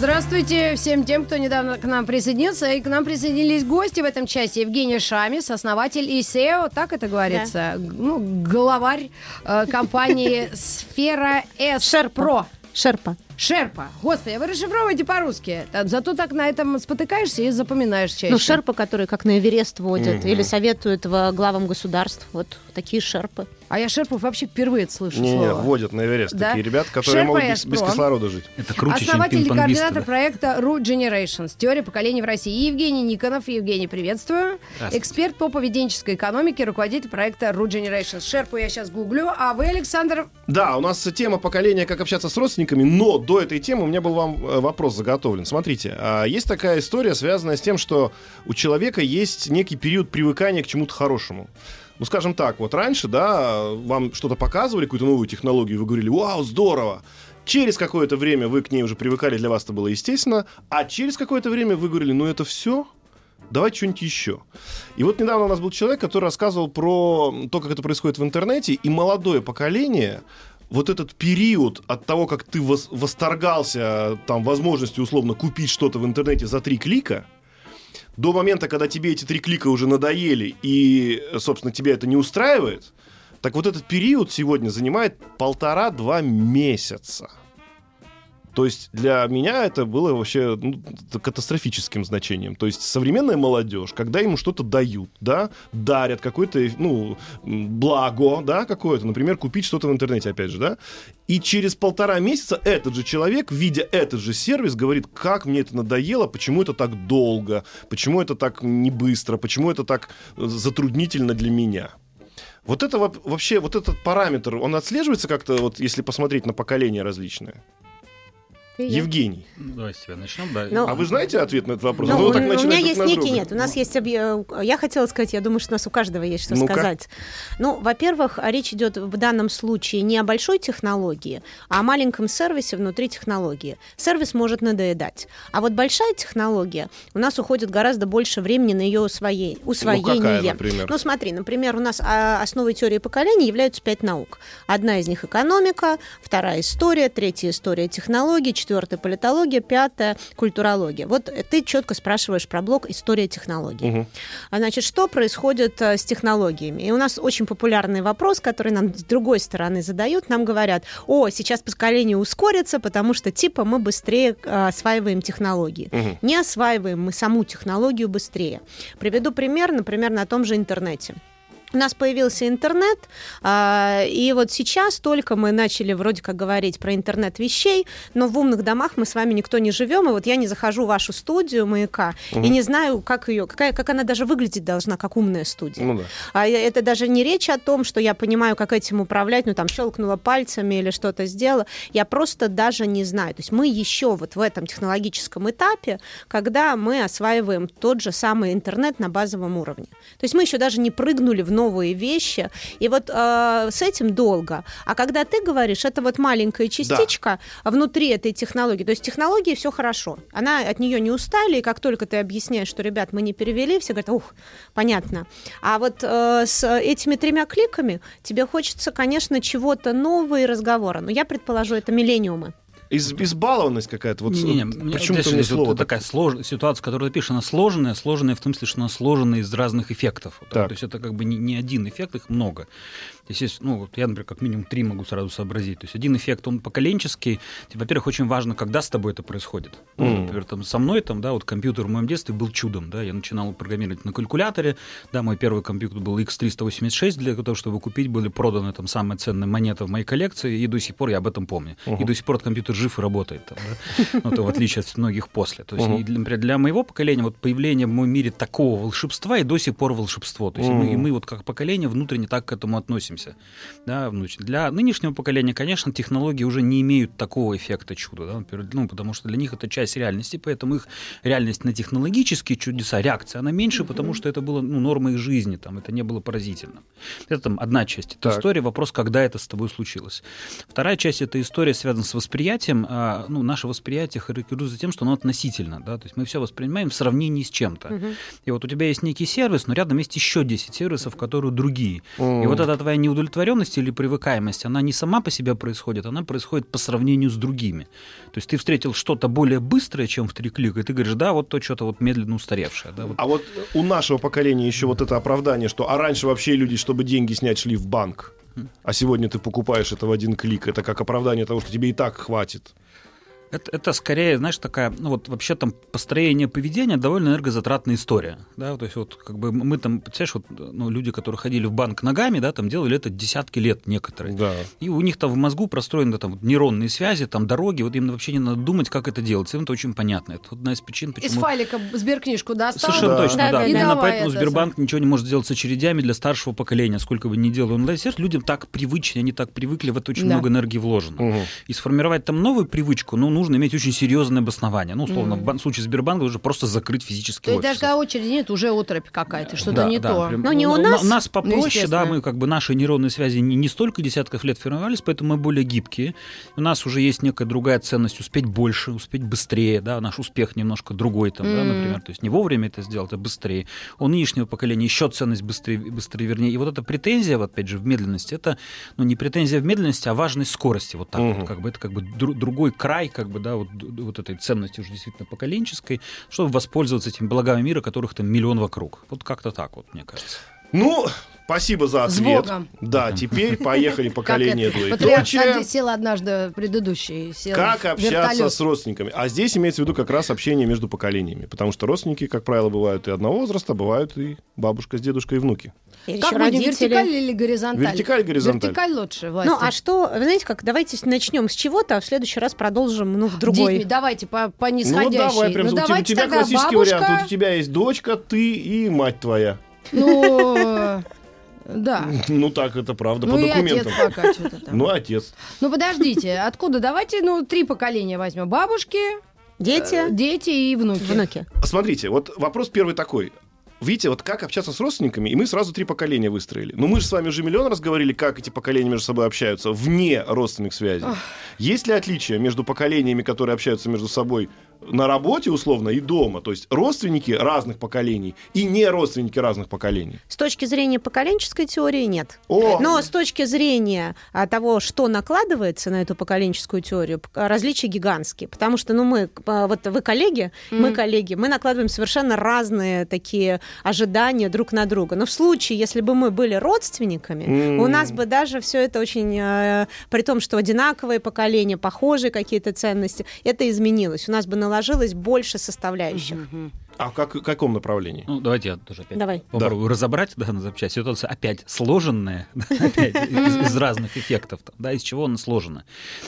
Здравствуйте всем тем, кто недавно к нам присоединился. И к нам присоединились гости в этом часе. Евгений Шамис, основатель и SEO, так это говорится, ну, главарь э, компании Сфера С Про. Шерпа. Шерпа. Господи, а вы расшифровываете по-русски. Зато так на этом спотыкаешься и запоминаешь чаще. Ну, шерпа, которые как на Эверест водят или советуют главам государств. Вот такие шерпы. А я шерпов вообще впервые это слышу Не, не, слово. водят на Эверест Да? такие ребята, которые Шерпа могут без, без кислорода жить. Это круче, Основатель чем и координатор проекта Root Generations. Теория поколений в России. Евгений Никонов. Евгений, приветствую. Эксперт по поведенческой экономике, руководитель проекта Root Generations. Шерпу я сейчас гуглю. А вы, Александр, Да, у нас тема поколения, как общаться с родственниками, но до этой темы у меня был вам э, вопрос заготовлен. Смотрите, а, есть такая история, связанная с тем, что у человека есть некий период привыкания к чему-то хорошему. Ну, скажем так, вот раньше, да, вам что-то показывали, какую-то новую технологию, вы говорили, вау, здорово. Через какое-то время вы к ней уже привыкали, для вас это было естественно, а через какое-то время вы говорили, ну это все, давайте что-нибудь еще. И вот недавно у нас был человек, который рассказывал про то, как это происходит в интернете, и молодое поколение вот этот период от того, как ты вос- восторгался там возможностью условно купить что-то в интернете за три клика, до момента, когда тебе эти три клика уже надоели и, собственно, тебя это не устраивает, так вот этот период сегодня занимает полтора-два месяца. То есть для меня это было вообще ну, катастрофическим значением. То есть современная молодежь, когда ему что-то дают, да, дарят какое-то, ну, благо, да, какое-то, например, купить что-то в интернете, опять же, да, и через полтора месяца этот же человек, видя этот же сервис, говорит, как мне это надоело, почему это так долго, почему это так не быстро, почему это так э, затруднительно для меня. Вот это вообще, вот этот параметр, он отслеживается как-то, вот если посмотреть на поколения различные? И. Евгений, Ну, Давайте с тебя начнем. Да. Ну, а вы знаете ответ на этот вопрос? Ну, А так у начали меня есть на некий, друга. нет, у нас есть, объ- я хотела сказать, я думаю, что у нас у каждого есть что Ну-ка. сказать. Ну, во-первых, речь идет в данном случае не о большой технологии, а о маленьком сервисе внутри технологии. Сервис может надоедать. А вот большая технология, у нас уходит гораздо больше времени на ее усвоение. усвоение. Ну, какая, например? Ну, смотри, например, у нас а, основой теории поколений являются пять наук. Одна из них экономика, вторая история, третья история технологий, четвертая политология, пятая культурология. Вот э, ты четко спрашиваешь про блок история технологий. А значит, что происходит э, с технологиями? И у нас очень популярный вопрос, который нам с другой стороны задают. Нам говорят, о, сейчас поколение ускорится, потому что типа мы быстрее э, осваиваем технологии. Мгм. Не осваиваем мы саму технологию быстрее. Приведу пример, например, на том же интернете. У нас появился интернет, а, и вот сейчас только мы начали вроде как говорить про интернет вещей, но в умных домах мы с вами никто не живем, и вот я не захожу в вашу студию маяка и не знаю, как ее, какая, как она даже выглядеть должна, как умная студия. Ну да. А это даже не речь о том, что я понимаю, как этим управлять, ну там щелкнула пальцами или что-то сделала. Я просто даже не знаю. То есть мы еще вот в этом технологическом этапе, когда мы осваиваем тот же самый интернет на базовом уровне. То есть мы еще даже не прыгнули в новые вещи. И вот э, с этим долго. А когда ты говоришь, это вот маленькая частичка внутри этой технологии. То есть технологии все хорошо. Она от нее не устали, и как только ты объясняешь, что, ребят, мы не перевели, все говорят, ух, понятно. А вот э, с этими тремя кликами тебе хочется, конечно, чего-то нового и разговора. Но я предположу, это миллениумы. Из, избалованность какая-то. Вот, вот мне- почему-то здесь мне вот слово так- такая сложная ситуация, которую ты пишешь, она сложная, сложная в том смысле, что она сложена из разных эффектов. Вот, Так. То есть это как бы не, не один эффект, их много. Есть, ну, вот я, например, как минимум три могу сразу сообразить. То есть один эффект, он поколенческий. Во-первых, очень важно, когда с тобой это происходит. Ну, Мгм. Например, там, со мной, там, да, вот компьютер в моем детстве был чудом, да, я начинал программировать на калькуляторе, да, мой первый компьютер был X386, для того, чтобы купить, были проданы там самая ценная монета в моей коллекции, и до сих пор я об этом помню. И до сих пор компьютер жив и работает, там, да. ну, то в отличие от многих после. То есть, Мгм. и например, для моего поколения вот появление в моем мире такого волшебства и до сих пор волшебство. То есть и мы, и мы вот как поколение внутренне так к этому относимся. Развиваемся. Да, для нынешнего поколения, конечно, технологии уже не имеют такого эффекта чуда, да, ну, потому что для них это часть реальности, поэтому их реальность на технологические чудеса, реакция, она меньше, потому что это было ну, нормой их жизни, там, это не было поразительным. Это там одна часть этой истории, вопрос, когда это с тобой случилось. Вторая часть этой истории связана с восприятием. А, ну, наше восприятие характеризуется тем, что оно относительно, да, то есть мы все воспринимаем в сравнении с чем-то. Угу. И вот у тебя есть некий сервис, но рядом есть еще 10 сервисов, которые другие. Mm. И вот эта твоя неудовлетворенность или привыкаемость, она не сама по себе происходит, она происходит по сравнению с другими. То есть ты встретил что-то более быстрое, чем в три клика, и ты говоришь, да, вот то что-то вот медленно устаревшее. Да, вот. А вот у нашего поколения еще вот это оправдание, что а раньше вообще люди, чтобы деньги снять, шли в банк. А сегодня ты покупаешь это в один клик. Это как оправдание того, что тебе и так хватит. Это, это скорее, знаешь, такая, ну вот вообще там построение поведения довольно энергозатратная история, да, то есть вот как бы мы там, представляешь, вот ну, люди, которые ходили в банк ногами, да, там делали это десятки лет некоторые, да. и у них там в мозгу простроены там нейронные связи, там дороги, вот им вообще не надо думать, как это делать, им это очень понятно, это одна из причин, почему... Из файлика сберкнижку достал? Совершенно да. точно, да, да. Именно поэтому Сбербанк ничего не может сделать с очередями для старшего поколения, сколько бы ни делал онлайн-сервис, людям так привычнее, они так привыкли, в это очень да. много энергии вложено, угу. и сформировать там новую привычку, ну, нужно иметь очень серьезное обоснование. Ну, условно, mm. в случае Сбербанка уже просто закрыть физически То есть даже когда очереди нет, уже оторопь какая-то, что-то да, не да, то. Прям, ну, не у нас. У нас попроще, ну, да, мы как бы наши нейронные связи не, не столько десятков лет формировались, поэтому мы более гибкие. У нас уже есть некая другая ценность успеть больше, успеть быстрее, да, наш успех немножко другой там, mm. да, например, то есть не вовремя это сделать, а быстрее. У нынешнего поколения еще ценность быстрее, быстрее, вернее. И вот эта претензия, вот, опять же, в медленности, это, ну, не претензия в медленности, а важность скорости, вот так mm-hmm. вот, как бы, это как бы дру- другой край, как бы, да, вот, вот этой ценности уже действительно поколенческой, чтобы воспользоваться этими благами мира, которых там миллион вокруг. Вот как-то так вот, мне кажется. Ну, Спасибо за ответ. С Да, теперь поехали поколение двоеточие. сел однажды предыдущий. Сел как общаться с родственниками? А здесь имеется в виду как раз общение между поколениями. Потому что родственники, как правило, бывают и одного возраста, бывают и бабушка с дедушкой и внуки. Или как родители... вертикаль или горизонталь? Вертикаль, горизонталь. Вертикаль лучше, Власти. Ну, а что, вы знаете как, давайте начнем с чего-то, а в следующий раз продолжим, ну, в другой. Детьми, давайте по, по нисходящей. Ну, давай, прям, ну, у, давайте у тебя классический бабушка... вариант. Вот у тебя есть дочка, ты и мать твоя. Ну... Да. Ну так, это правда, ну, по документам. отец пока что-то там. Ну, отец. Ну, подождите, откуда? Давайте, ну, три поколения возьмем. Бабушки, дети, э, дети и внуки. внуки. Смотрите, вот вопрос первый такой. Видите, вот как общаться с родственниками, и мы сразу три поколения выстроили. Но мы же с вами уже миллион раз говорили, как эти поколения между собой общаются вне родственных связей. Ох. Есть ли отличия между поколениями, которые общаются между собой на работе, условно, и дома. То есть родственники разных поколений и не родственники разных поколений. С точки зрения поколенческой теории нет. О! Но с точки зрения а, того, что накладывается на эту поколенческую теорию, различия гигантские. Потому что, ну, мы, а, вот вы коллеги, mm. мы коллеги, мы накладываем совершенно разные такие ожидания друг на друга. Но в случае, если бы мы были родственниками, mm. у нас бы даже все это очень, при том, что одинаковые поколения, похожие какие-то ценности, это изменилось. У нас бы на наложилось больше составляющих. А в как, каком направлении? Ну, давайте я тоже опять Давай. попробую да. разобрать да, на запчасть. Ситуация опять сложенная, опять из, из разных эффектов, да, из чего она сложена.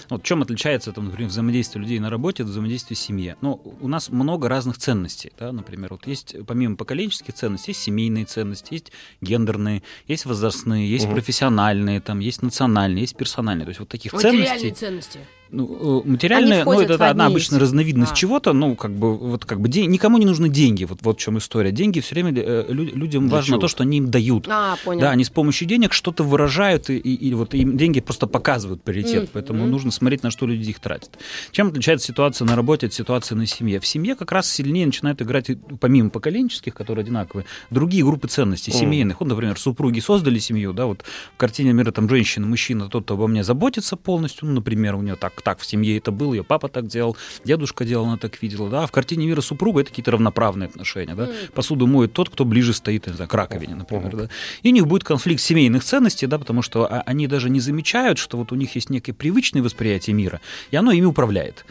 Вот в чем отличается, там, например, взаимодействие людей на работе от взаимодействия в семье? Ну, у нас много разных ценностей, да, например, вот есть, помимо поколенческих ценностей, есть семейные ценности, есть гендерные, есть возрастные, есть угу. профессиональные, там, есть национальные, есть персональные. То есть вот таких ценностей... ценности. Ну, э, материальная, ну, это одна обычная разновидность а. чего-то, ну, как бы, вот, как бы, день, никому не нужны деньги, вот, вот в чем история. Деньги все время э, людям Для важно чего? то, что они им дают. А, понял. Да, они с помощью денег что-то выражают, и, и, и вот им деньги просто показывают приоритет, mm-hmm. поэтому нужно смотреть, на что люди их тратят. Чем отличается ситуация на работе от ситуации на семье? В семье как раз сильнее начинают играть, помимо поколенческих, которые одинаковые, другие группы ценностей mm-hmm. семейных. Вот, например, супруги создали семью, да, вот в картине мира там женщина, мужчина, тот, кто обо мне заботится полностью, ну, например, у нее так, так в семье это был, ее папа так делал, дедушка делал, она так видела, да, а в картине мира супруга это какие-то равноправные отношения, да, посуду моет тот, кто ближе стоит, не знаю, к раковине, например, да, и у них будет конфликт семейных ценностей, да, потому что а, они даже не замечают, что вот у них есть некое привычное восприятие мира, и оно ими управляет.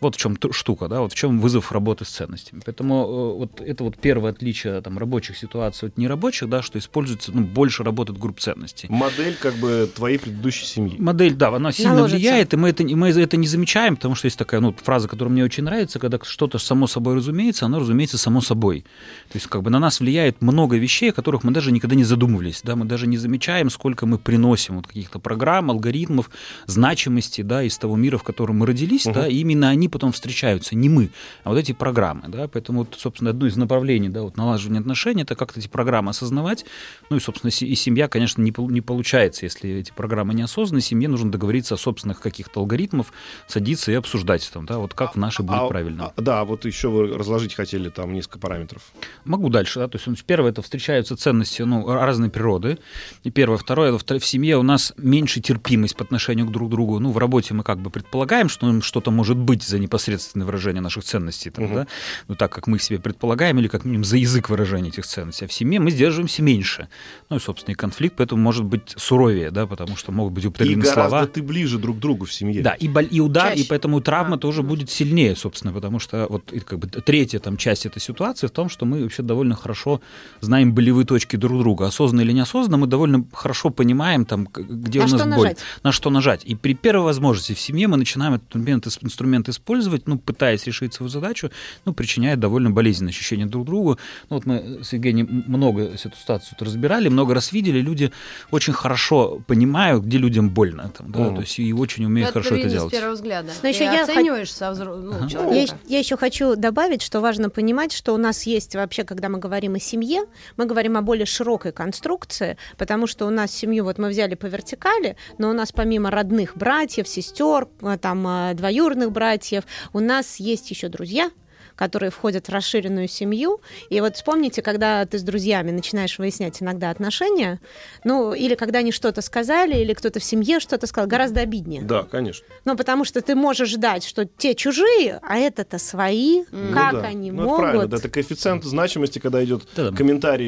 Вот в чем штука, да, вот в чем вызов работы с ценностями. Поэтому э, вот это вот первое отличие там, рабочих ситуаций от нерабочих, да, что используется, ну, больше работает групп ценностей. Модель как бы твоей предыдущей семьи. Модель, да, она сильно Наложится. влияет, и мы это, и мы это не замечаем, потому что есть такая ну, фраза, которая мне очень нравится, когда что-то само собой разумеется, оно разумеется само собой. То есть как бы на нас влияет много вещей, о которых мы даже никогда не задумывались, да, мы даже не замечаем, сколько мы приносим вот каких-то программ, алгоритмов, значимости, да, из того мира, в котором мы родились, Мгм. да, именно они потом встречаются, не мы, а вот эти программы, да, поэтому, вот, собственно, одно из направлений, да, вот налаживания отношений, это как-то эти программы осознавать, ну и, собственно, и семья, конечно, не, не получается, если эти программы не осознаны, семье нужно договориться о собственных каких-то алгоритмов, садиться и обсуждать там, да, вот как в нашей будет А- правильно. а, да, вот еще вы разложить хотели там несколько параметров. Могу дальше, да, то есть первое, это встречаются ценности, ну, разной природы, и первое, второе, в семье у нас меньше терпимость по отношению к друг другу, ну, в работе мы как бы предполагаем, что что-то может быть за непосредственное выражение наших ценностей, там, Мгм. да, ну, так как мы себе предполагаем, или как минимум за язык выражения этих ценностей, а в семье мы сдерживаемся меньше, ну, и, собственно, и конфликт поэтому может быть суровее, да, потому что могут быть И употреблены гораздо слова. ты ближе друг к другу в семье. Да, и, боль- и удар, и Чаще. поэтому травма А. тоже будет сильнее, собственно, потому что вот и как бы третья там часть этой ситуации в том, что мы вообще довольно хорошо знаем болевые точки друг друга, осознанно или неосознанно, мы довольно хорошо понимаем там, где На у нас боль, нажать. на что нажать. И при первой возможности в семье мы начинаем этот инструмент, инструмент использовать, ну, пытаясь решить свою задачу, ну, причиняя довольно болезненное ощущение друг другу. Ну, вот мы с Евгением много эту ситуацию разбирали, много раз видели, люди очень хорошо понимают, где людям больно, там, да, то есть и очень умеют хорошо это Откровенность делать. с первого взгляда. Но еще я оцениваешь со взро- ну, Ага. человека. Я, я еще хочу добавить, что важно понимать, что у нас есть вообще, когда мы говорим о семье, мы говорим о более широкой конструкции, потому что у нас семью вот мы взяли по вертикали, но у нас помимо родных братьев, сестер, э, там э, двоюродных братьев, у нас есть еще друзья, которые входят в расширенную семью. И вот вспомните, когда ты с друзьями начинаешь выяснять иногда отношения, ну, или когда они что-то сказали, или кто-то в семье что-то сказал, гораздо обиднее. Да, конечно. Ну, потому что ты можешь ждать, что те чужие, а это-то свои. Ну Как да. они Ну, это правильно, могут? да, это коэффициент значимости, когда идет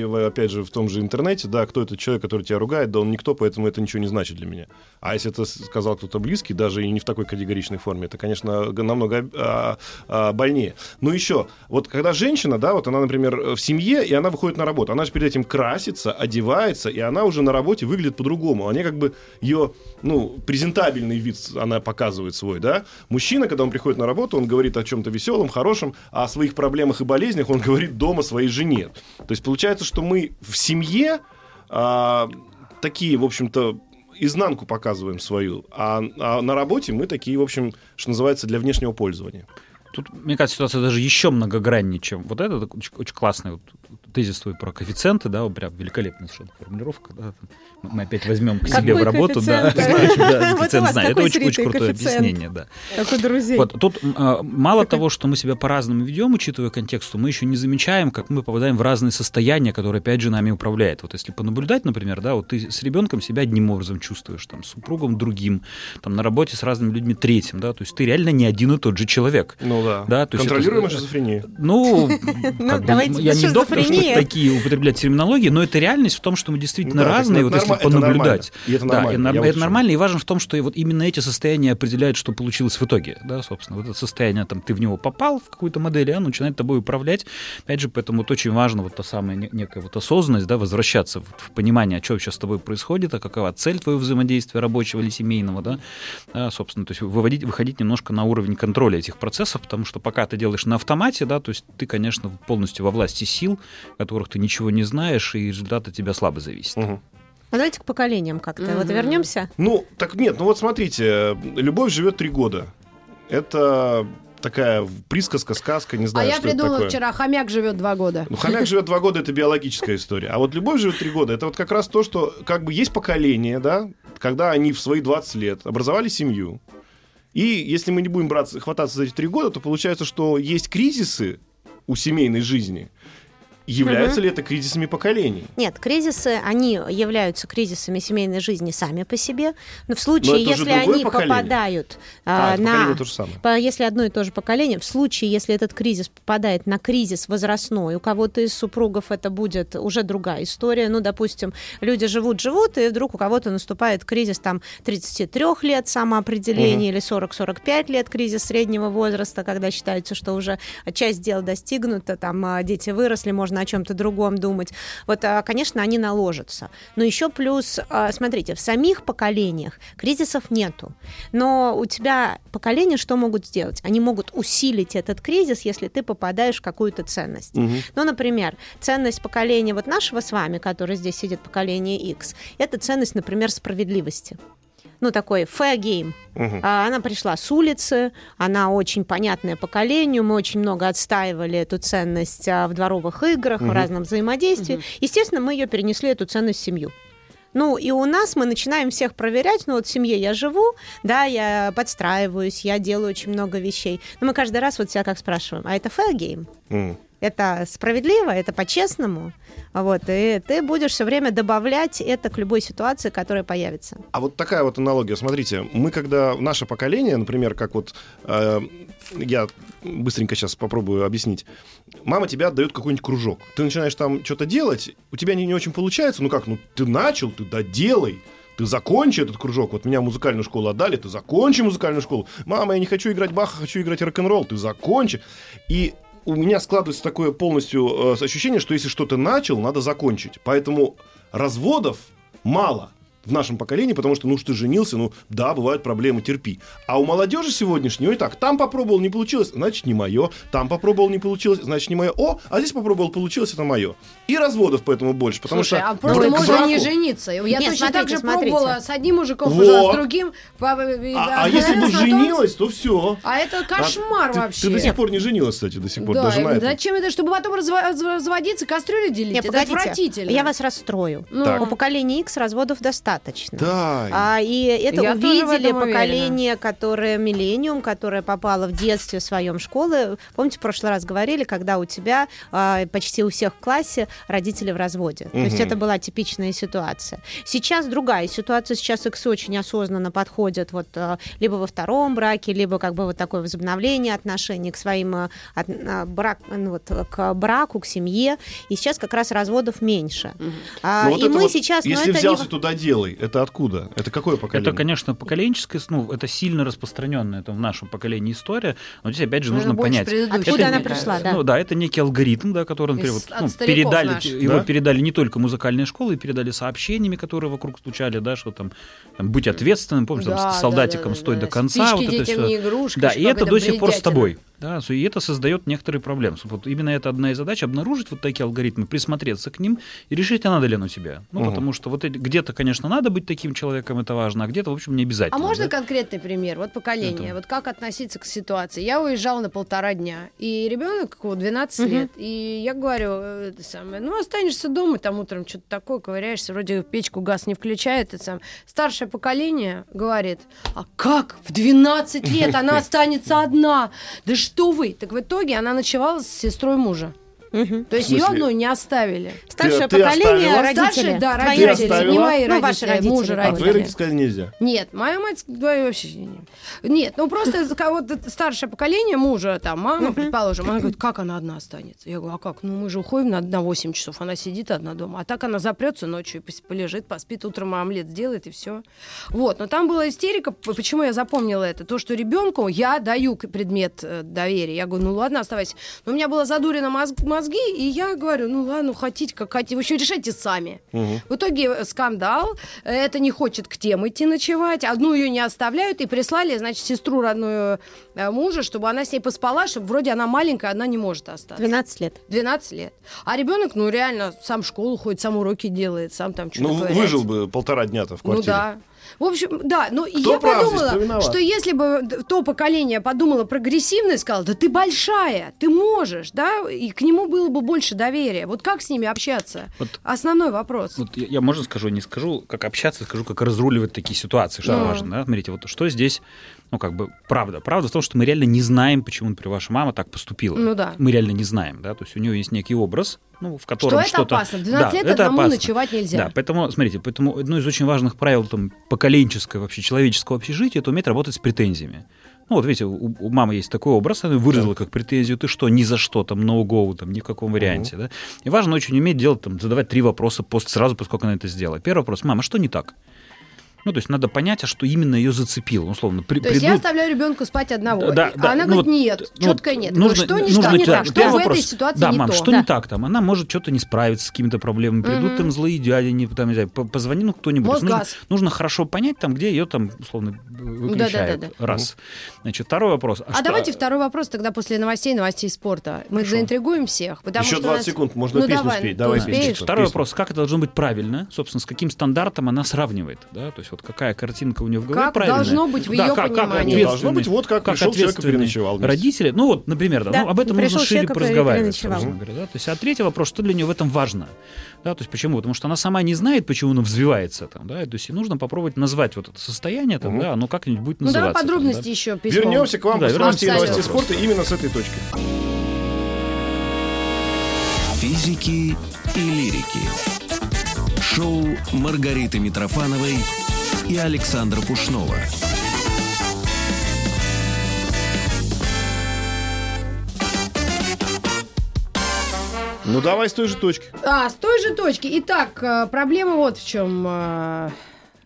в- опять же, в том же интернете, да, кто этот человек, который тебя ругает, да он никто, поэтому это ничего не значит для меня. А если это сказал кто-то близкий, даже и не в такой категоричной форме, это, конечно, намного а, а, больнее. Ну, еще, вот когда женщина, да, вот она, например, в семье, и она выходит на работу, она же перед этим красится, одевается, и она уже на работе выглядит по-другому. Они как бы ее, ну, презентабельный вид она показывает свой, да. Мужчина, когда он приходит на работу, он говорит о чем-то веселом, хорошем, а о своих проблемах и болезнях он говорит дома своей жене. То есть получается, что мы в семье а, такие, в общем-то, изнанку показываем свою, а, а на работе мы такие, в общем, что называется, для внешнего пользования. Тут, мне кажется, ситуация даже еще многограннее, чем вот это. Очень, очень классный вот тезис твой про коэффициенты, да, прям великолепная совершенно формулировка. Да. Мы опять возьмем к себе Какой в работу. Да, коэффициент? да, коэффициент знаю. Это очень, очень крутое объяснение, да. Как у друзей. Вот тут а, мало того, что мы себя по-разному ведем, учитывая контекст, мы еще не замечаем, как мы попадаем в разные состояния, которые опять же нами управляют. Вот если понаблюдать, например, да, вот ты с ребенком себя одним образом чувствуешь, там, с супругом другим, там, на работе с разными людьми третьим, да, то есть ты реально не один и тот же человек. Ну да. Да, то есть Контролируемая это- шизофрения. Ну, Ну, как бы, давайте я не доктор, шизофрении. такие употреблять терминологии, но это реальность в том, что мы действительно Ну да, разные, это вот если норма- это понаблюдать. нормально. И это Да, нормально. и нар- Я вот это нормально, и важно в том, что и вот именно эти состояния определяют, что получилось в итоге. Да, собственно, вот это состояние, там, ты в него попал, в какую-то модель, и оно начинает тобой управлять. Опять же, поэтому вот очень важно вот та самая не- некая вот осознанность, да, возвращаться в, в понимание, а что сейчас с тобой происходит, а какова цель твоего взаимодействия рабочего или семейного, да, А, собственно, то есть выводить, выходить немножко на уровень контроля этих процессов, потому что пока ты делаешь на автомате, да, то есть ты, конечно, полностью во власти сил, которых ты ничего не знаешь, и результат от тебя слабо зависит. Мгм. А давайте к поколениям как-то. Вот Мгм. вернемся. Ну, так нет, ну вот смотрите, любовь живет три года. Это такая присказка, сказка, не А знаю, я что это придумала такое. вчера, хомяк живет два года. Ну, хомяк живет два года, это биологическая история. А вот любовь живет три года, это вот как раз то, что как бы есть поколение, да, когда они в свои 20 лет образовали семью. И если мы не будем браться, хвататься за эти три года, то получается, что есть кризисы у семейной жизни. Являются ли это кризисами поколений? Нет, кризисы, они являются кризисами семейной жизни сами по себе, но в случае, уже если они поколение? попадают А, а, на... по- Если одно и то же поколение, в случае, если этот кризис попадает на кризис возрастной, у кого-то из супругов это будет уже другая история. Ну, допустим, люди живут-живут, и вдруг у кого-то наступает кризис там 33 лет самоопределения или 40-45 лет кризис среднего возраста, когда считается, что уже часть дел достигнута, там а, дети выросли, можно о чем-то другом думать. Вот, а, конечно, они наложатся. Но еще плюс, а, смотрите, в самих поколениях кризисов нету. Но у тебя поколения что могут сделать? Они могут усилить этот кризис, если ты попадаешь в какую-то ценность. Мгм. Ну, например, ценность поколения вот нашего с вами, который здесь сидит, поколение X, это ценность, например, справедливости. Ну, такой fair game. А, Она пришла с улицы, она очень понятная поколению, мы очень много отстаивали эту ценность а, в дворовых играх, в Мгм. разном взаимодействии. Естественно, мы ее перенесли, эту ценность, в семью. Ну, и у нас мы начинаем всех проверять, ну, вот в семье я живу, да, я подстраиваюсь, я делаю очень много вещей. Но мы каждый раз вот себя как спрашиваем, а это fair game? Это справедливо, это по-честному. Вот, и ты будешь все время добавлять это к любой ситуации, которая появится. А вот такая вот аналогия. Смотрите, мы когда наше поколение, например, как вот э, я быстренько сейчас попробую объяснить. Мама тебя отдает какой-нибудь кружок. Ты начинаешь там что-то делать, у тебя не, не очень получается. Ну как, ну ты начал, ты доделай. Ты закончи этот кружок. Вот меня в музыкальную школу отдали, ты закончи музыкальную школу. Мама, я не хочу играть Баха, хочу играть рок-н-ролл. Ты закончи. И у меня складывается такое полностью э, ощущение, что если что-то начал, надо закончить. Поэтому разводов мало в нашем поколении, потому что, ну, что ты женился, ну, да, бывают проблемы, терпи. А у молодежи сегодняшней, ой, так, там попробовал, не получилось, значит, не мое. Там попробовал, не получилось, значит, не мое. О, а здесь попробовал, получилось, это мое. И разводов поэтому больше, потому Слушай, что... а просто можно браку- не жениться. Я Нет, точно так смотрите, же смотрите. пробовала с одним мужиком, Вот. уже с другим. папа, и А, а если бы женилась, то все. А это кошмар вообще. Ты, до сих пор не женилась, кстати, до сих пор, да, даже на этом. зачем это, чтобы потом разво- разво- разводиться, кастрюли делить? Нет, это погодите, отвратительно. я вас расстрою. Ну. Так. У поколения X разводов достаточно. Да. А, и это Я увидели поколение, которое миллениум, которое попало в детстве в своем школы. Помните, в прошлый раз говорили, когда у тебя а, почти у всех в классе родители в разводе. То есть это была типичная ситуация. Сейчас другая ситуация. Сейчас X очень осознанно подходят вот а, либо во втором браке, либо как бы вот такое возобновление отношений к своим а, от- а, брак, ну, вот, к браку, к семье. И сейчас как раз разводов меньше. А, Ну, вот и мы вот, сейчас, если это взялся не... туда делай, это откуда? Это какое поколение? Это, конечно, поколенческое, ну, это сильно распространенная это в нашем поколении история, но здесь опять же Наверное, нужно больше понять. Откуда она пришла, да. Ну да, это некий алгоритм, да, который, например, Из- вот, от ну, передали, наших. его Да? передали не только музыкальные школы, передали сообщениями, которые вокруг стучали, да, что там, там будь ответственным, помнишь, там, Да, с да, солдатиком да, да, стой да. до конца, Спички вот это не игрушка, Да, и это до сих пор с тобой. Да, и это создает некоторые проблемы. Вот именно это одна из задач обнаружить вот такие алгоритмы, присмотреться к ним и решить, а надо ли оно тебе. Ну, Мгм. потому что вот где-то, конечно, надо быть таким человеком, это важно, а где-то, в общем, не обязательно. А можно да? конкретный пример? Вот поколение. Это- Вот как относиться к ситуации? Я уезжала на полтора дня, и ребенок 12 Мгм. лет. И я говорю, э, это самое, ну, останешься дома, там утром что-то такое, ковыряешься, вроде печку газ не включает. Это сам. Старшее поколение говорит, а как в 12 лет она останется одна? Да что вы? Так в итоге она ночевала с сестрой мужа. То есть ее одну не оставили. Старшее ты поколение оставила? родители. Старшие, да, Твои родители, оставила? не мои Ну, ваши родители, родители, мужа да. А родители. твои родители сказали нельзя. Нет, моя мать говорит, вообще не- Нет, ну просто за кого-то старшее поколение мужа, там, мама, предположим, она говорит, как она одна останется? Я говорю, а как? Ну мы же уходим на, на 8 часов, она сидит одна дома. А так она запрется ночью, полежит, поспит, утром омлет сделает, и все. Вот, но там была истерика, почему я запомнила это? То, что ребенку я даю предмет э, доверия. Я говорю, ну ладно, оставайся. Но у меня было задурено мозг- мозги, и я говорю, ну ладно, хотите, как хотите, вы еще решайте сами. Мгм. В итоге э, скандал. э, Это не хочет к тем идти ночевать. Одну ее не оставляют и прислали, значит, сестру родную э, мужа, чтобы она с ней поспала, чтобы вроде она маленькая, она не может остаться. 12 лет. 12 лет. А ребенок, ну реально, сам в школу ходит, сам уроки делает, сам там что-то Ну, ковыряется. выжил бы полтора дня-то в Ну квартире. да. В общем, да, но и Кто я подумала, что если бы то поколение подумало прогрессивно и сказало, да ты большая, ты можешь, да, и к нему было бы больше доверия. Вот как с ними общаться? Вот Основной вопрос. Вот я, я, можно скажу, не скажу, как общаться, скажу, как разруливать такие ситуации, что Ну. важно. Да? Смотрите, вот что здесь, ну, как бы, правда. Правда в том, что что мы реально не знаем, почему, например, ваша мама так поступила. Ну да. Мы реально не знаем, да, то есть у нее есть некий образ, ну, в Что котором это опасно? В 12 Да, лет это одному опасно. ночевать нельзя. Да, поэтому, смотрите, поэтому одно из очень важных правил там, поколенческого, вообще человеческого общежития, это уметь работать с претензиями. Ну, вот видите, у, у мамы есть такой образ, она выразила как претензию, ты что, ни за что, там, no go, там, ни в каком варианте, да. И важно очень уметь делать, там, задавать три вопроса пост, сразу, поскольку она это сделала. Первый вопрос, мама, что не так? Ну, то есть надо понять, а что именно ее зацепило, Ну, условно. При, То есть я приду- оставляю ребенка спать одного. Да, а да, она ну говорит, нет, ну четко нет. нужно- что не, нужно что не да, так? Что первый в вопрос. этой ситуации да, не мам, то? что Да. не так там? Она может что-то не справиться с какими-то проблемами. Придут там злые дяди, не, там, не знаю, по- позвони, ну, кто-нибудь. Нужно, нужно хорошо понять, там, где ее там, условно, выключают. да-да-да. Раз. Значит, второй вопрос. А что- давайте второй вопрос тогда после новостей, новостей спорта. Мы заинтригуем всех. Потому Еще что 20 нас- секунд, можно ну, песню давай, спеть. Давай песню. Второй вопрос, как это должно быть правильно, собственно, с каким стандартом она сравнивает, да, то есть вот какая картинка у нее в голове Как правильная. должно быть в Да, её как- как понимании. Не, должно быть вот как пришел человек переночевал вместе. Родители, ну вот, например, да, Да, ну, об этом нужно шире собственно говоря, да. То есть, а третий вопрос, что для нее в этом важно? Да, то есть почему? Потому что она сама не знает, почему она взвивается там, да, то есть и нужно попробовать назвать вот это состояние там, да, оно как-нибудь будет Ну называться. давай там, подробности да. еще письмом. Вернемся к вам Да, после вернемся новостей к новостей спорта именно с этой точки. Физики и лирики. Шоу Маргариты Митрофановой и Александра Пушнова. Ну давай с той же точки. А, с той же точки. Итак, э, проблема вот в чем.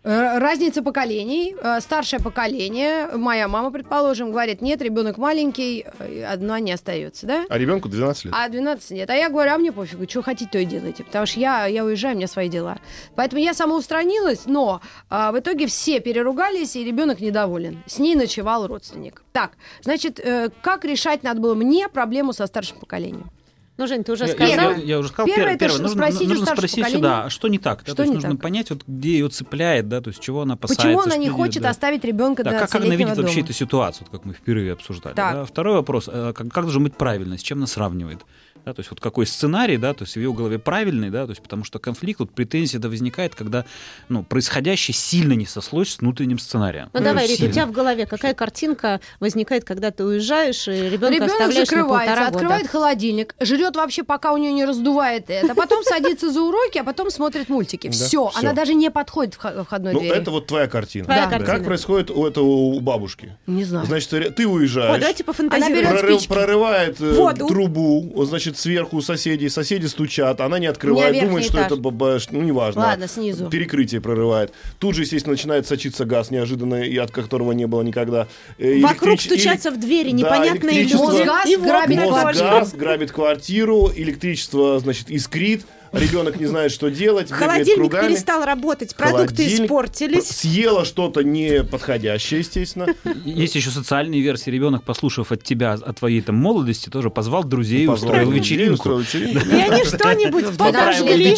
Э, Разница поколений. Э, Старшее поколение, моя мама, предположим, говорит, нет, ребенок маленький, э, одна не остается, да? А ребенку 12 лет. А 12 нет. А я говорю, а мне пофигу, что хотите, то и делайте. Потому что я, я уезжаю, у меня свои дела. Поэтому я самоустранилась, но а, в итоге все переругались, и ребенок недоволен. С ней ночевал родственник. Так, значит, как решать надо было мне проблему со старшим поколением? Ну, Жень, ты уже сказал. Я, я- я уже сказал, Первое, первое, первое, нужно, спросить нужно спросить сюда, а что не так? да, что то есть нужно так? понять, вот, где ее цепляет, да, то есть чего она опасается. Почему она не хочет да. оставить ребенка Да, до как, как она видит вообще дома? эту ситуацию, вот как мы впервые обсуждали. Да? Второй вопрос, э, как, как должен быть правильно, с чем она сравнивает? Да, то есть вот какой сценарий, да, то есть в ее голове правильный, да, то есть потому что конфликт, вот претензия да, возникает, когда ну, происходящее сильно не сослось с внутренним сценарием. Ну давай, Рит, у тебя в голове какая картинка возникает, когда ты уезжаешь и ребенка Ребенок оставляешь на полтора открывает года? холодильник, жрет вообще, пока у нее не раздувает это, потом садится за уроки, а потом смотрит мультики. Все, она даже не подходит к вхо- входной Ну, двери. это вот твоя картина. Как происходит у этого у бабушки? Не знаю. Значит, ты уезжаешь. давайте Она пофантазируем. берет прорыв- спички. прорывает э, трубу, вот, значит, сверху у соседей. Соседи стучат, она не открывает, думает, что этаж. это баба- ну, неважно. Ладно, снизу. Перекрытие прорывает. Тут же, естественно, начинает сочиться газ неожиданно, и от которого не было никогда. Э, Вокруг электрич- стучатся в двери Да, непонятные люди. Мосгаз И грабит квартиру. Мосгаз грабит квартиру, электричество, значит, искрит, ребенок не знает, что делать, Холодильник кругами. перестал работать, продукты Холодильник испортились. Съела что-то неподходящее, естественно. Есть еще социальные версии. Ребенок, послушав от тебя, о твоей там молодости, тоже позвал друзей, Позвал устроил вечеринку. устроил вечеринку. И они что-нибудь подожгли.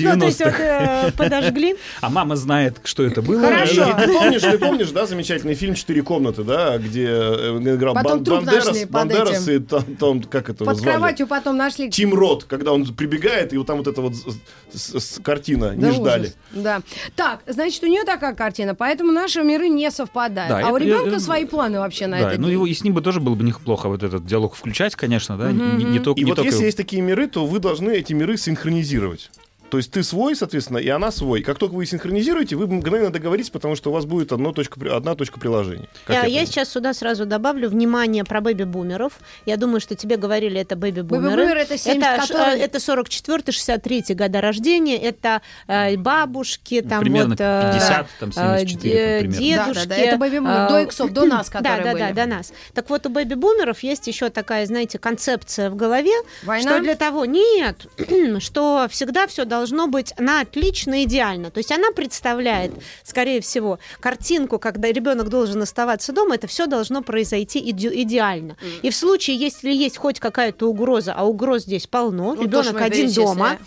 Ну, то есть вот 90-х. э, подожгли. А мама знает, что это было. Хорошо. Ты помнишь, ты помнишь, да, замечательный фильм «Четыре комнаты», да, где э, играл Потом Бан- труп Бандерас, Бандерас и там, там, как это Под звали? кроватью потом нашли... Тим Рот, когда он прибегает, и вот там вот эта вот с- с- с- картина, Да не ждали. ужас. Да. Так, значит, у нее такая картина, поэтому наши миры не совпадают. Да, а у это- ребенка э, свои планы вообще на Да, это. ну его и с ним бы тоже было бы неплохо вот этот диалог включать, конечно, да, не, не только И не вот только если есть такие миры, то вы должны эти миры синхронизировать. То есть ты свой, соответственно, и она свой. Как только вы синхронизируете, вы мгновенно договоритесь, потому что у вас будет одно точка, одна точка приложения. Как Я, я понимаю. сейчас сюда сразу добавлю внимание про бэби-бумеров. Я думаю, что тебе говорили, это бэби-бумеры. Бэби-бумеры это 70, это, э, это 44-63 года рождения, это э, бабушки, там примерно вот... э, 50, там 74 э, примерно. дедушки. Да, да, да, это бэби-бумеры, э, до иксов, до нас, Да, которые да, были. да, до нас. Так вот, у бэби-бумеров есть еще такая, знаете, концепция в голове, Война? что для того... Нет, что всегда все должно быть на отлично идеально. То есть она представляет, скорее всего, картинку, когда ребенок должен оставаться дома, это все должно произойти иде- идеально. И в случае, если есть хоть какая-то угроза, а угроз здесь полно, Ну, ребенок один дома,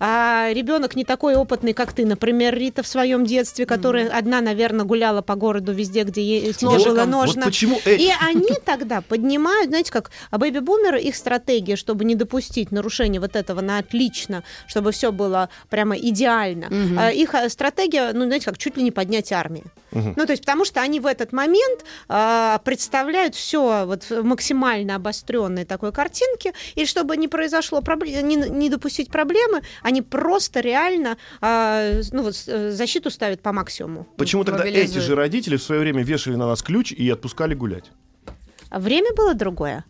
а ребенок не такой опытный, как ты, например, Рита в своем детстве, которая одна, наверное, гуляла по городу везде, где ей, тебе было ножно. Вот почему эти- И они тогда поднимают, знаете, как а бэби-бумеры, их стратегия, чтобы не допустить нарушения вот этого на отлично, чтобы все было прямо идеально. А, Их а, стратегия, ну, знаете, как чуть ли не поднять армии. Мгм. Ну, то есть, потому что они в этот момент а, представляют все вот в максимально обостренной такой картинке, и чтобы не произошло проблем, не, не допустить проблемы, они просто реально ну, вот, э, защиту ставят по максимуму. Почему тогда эти же родители в свое время вешали на нас ключ и отпускали гулять? Время было другое.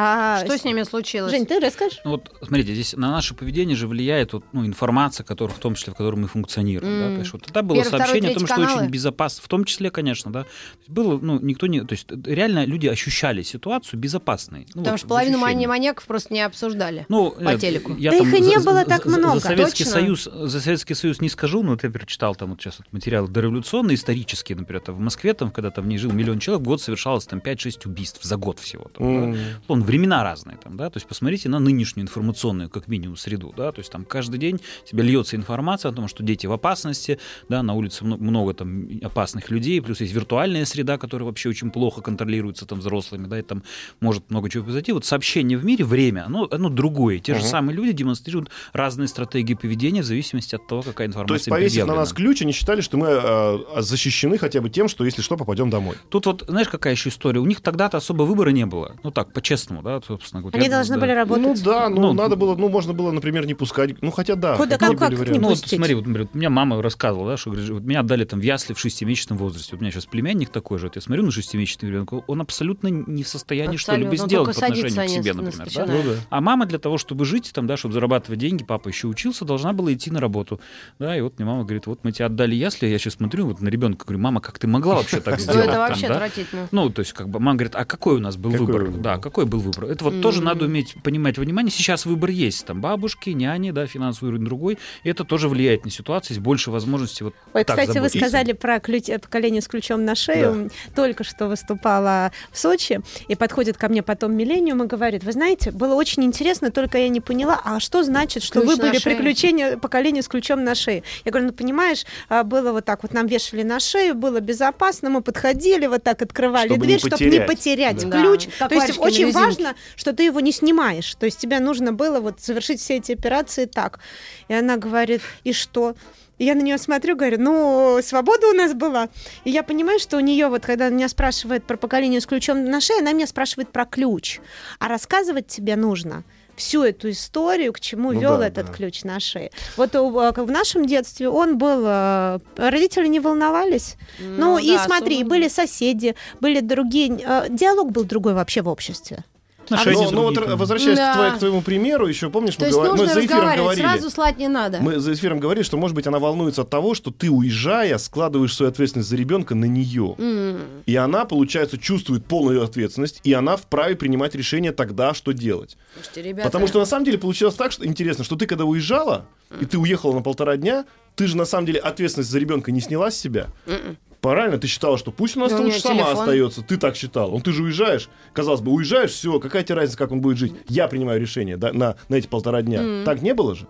А, Что с ними случилось? Жень, ты расскажешь? Ну вот, смотрите, здесь на наше поведение же влияет вот, ну, информация, которая, в том числе, в которой мы функционируем. Да? М. То есть вот тогда было Первый, второй, сообщение о том, третий что каналы? очень безопасно, в том числе, конечно, да. То есть было, ну, никто не... То есть реально люди ощущали ситуацию безопасной. Ну, Потому вот, что половину ощущении. мани- маньяков просто не обсуждали. Ну, по э, телеку. Я Да там их и не за- было за- так за- за много. Советский Точно. Союз, за Советский Союз не скажу, но вот я перечитал там вот сейчас вот материалы дореволюционные, исторические, например, там в Москве, там, когда там в ней жил миллион человек, в год совершалось там 5-6 убийств за год всего. Там, да. М. Он времена разные там, да, то есть посмотрите на нынешнюю информационную, как минимум, среду, да, то есть там каждый день тебе льется информация о том, что дети в опасности, да, на улице мно- много там опасных людей, плюс есть виртуальная среда, которая вообще очень плохо контролируется там взрослыми, да, и там может много чего произойти. Вот сообщение в мире, время, оно, оно другое. Те же Мгм. самые люди демонстрируют разные стратегии поведения в зависимости от того, какая информация То есть, повесив на нас ключ, они считали, что мы э, защищены хотя бы тем, что если что, попадем домой. Тут вот, знаешь, какая еще история? У них тогда-то особо выбора не было. Ну так, по-честному, да, собственно. вот Они я- должны да. были работать. Ну да, ну, Ну, надо было, ну можно было, например, не пускать. Ну хотя да. Куда- какие как- как были не варианты? Ну, вот пустить. смотри, вот, например, меня мама рассказывала, да, что говорит, вот меня отдали там в ясли в шестимесячном возрасте. Вот у меня сейчас племянник такой же, вот я смотрю на шестимесячного ребенка, он абсолютно не в состоянии что-либо Абсолютно. сделать по отношению к себе, например. да. Ну да. А мама для того, чтобы жить там, да, чтобы зарабатывать деньги, папа еще учился, должна была идти на работу. Да, и вот мне мама говорит, вот мы тебя отдали ясли, я сейчас смотрю вот на ребенка, говорю, мама, как ты могла вообще так Ну, сделать? это вообще отвратительно. Ну, то есть, как бы, мама говорит, а какой у нас был выбор? Да, какой был выбор? Это вот тоже Мгм. надо уметь понимать внимание. Сейчас выбор есть. Там бабушки, няни, да, финансовый уровень другой. И это тоже влияет на ситуацию. Есть больше возможностей вот Ой, так кстати, вы сказали про ключ- э, поколение с ключом на шею. Только что выступала в Сочи, и подходит ко мне потом Миллениум и говорит, вы знаете, было очень интересно, только я не поняла, а что значит, что Ключ вы были приключения поколения с ключом на шее? Я говорю, ну понимаешь, а, было вот так вот, нам вешали на шею, было безопасно, мы подходили, вот так открывали Чтобы не дверь, чтобы не потерять. Да. ключ. Как То есть очень резинке. Важно, что ты его не снимаешь. То есть тебе нужно было вот совершить все эти операции так. И она говорит, и что? И я на нее смотрю, говорю, ну, свобода у нас была. И я понимаю, что у нее, вот когда она меня спрашивает про поколение с ключом на шее, она меня спрашивает про ключ. А рассказывать тебе нужно всю эту историю, к чему Ну вел да, этот да. ключ на шее. Вот у- а, в нашем детстве он был... э, Родители не волновались. Ну, и да, смотри, особо- были соседи, были другие... э, Диалог был другой вообще в обществе. Отношения Но, но вот другие, там. возвращаясь Да. к, твоей- к твоему примеру, еще помнишь, То мы, есть говор- мы за эфиром говорили. сразу слать не надо. Мы за эфиром говорили, что, может быть, она волнуется от того, что ты, уезжая, складываешь свою ответственность за ребенка на нее. М. И она, получается, чувствует полную ответственность, и она вправе принимать решение тогда, что делать. Слушайте, ребята, Потому что на самом деле получилось так, что интересно, что ты когда уезжала, и ты уехала на полтора дня, ты же на самом деле ответственность за ребенка не сняла с себя. Мгм. Правильно, ты считала, что пусть у нас у лучше сама телефон. остается. Ты так считал. Ну ты же уезжаешь. Казалось бы, уезжаешь, все, какая тебе разница, как он будет жить. Я принимаю решение да, на, на эти полтора дня. Так не было же.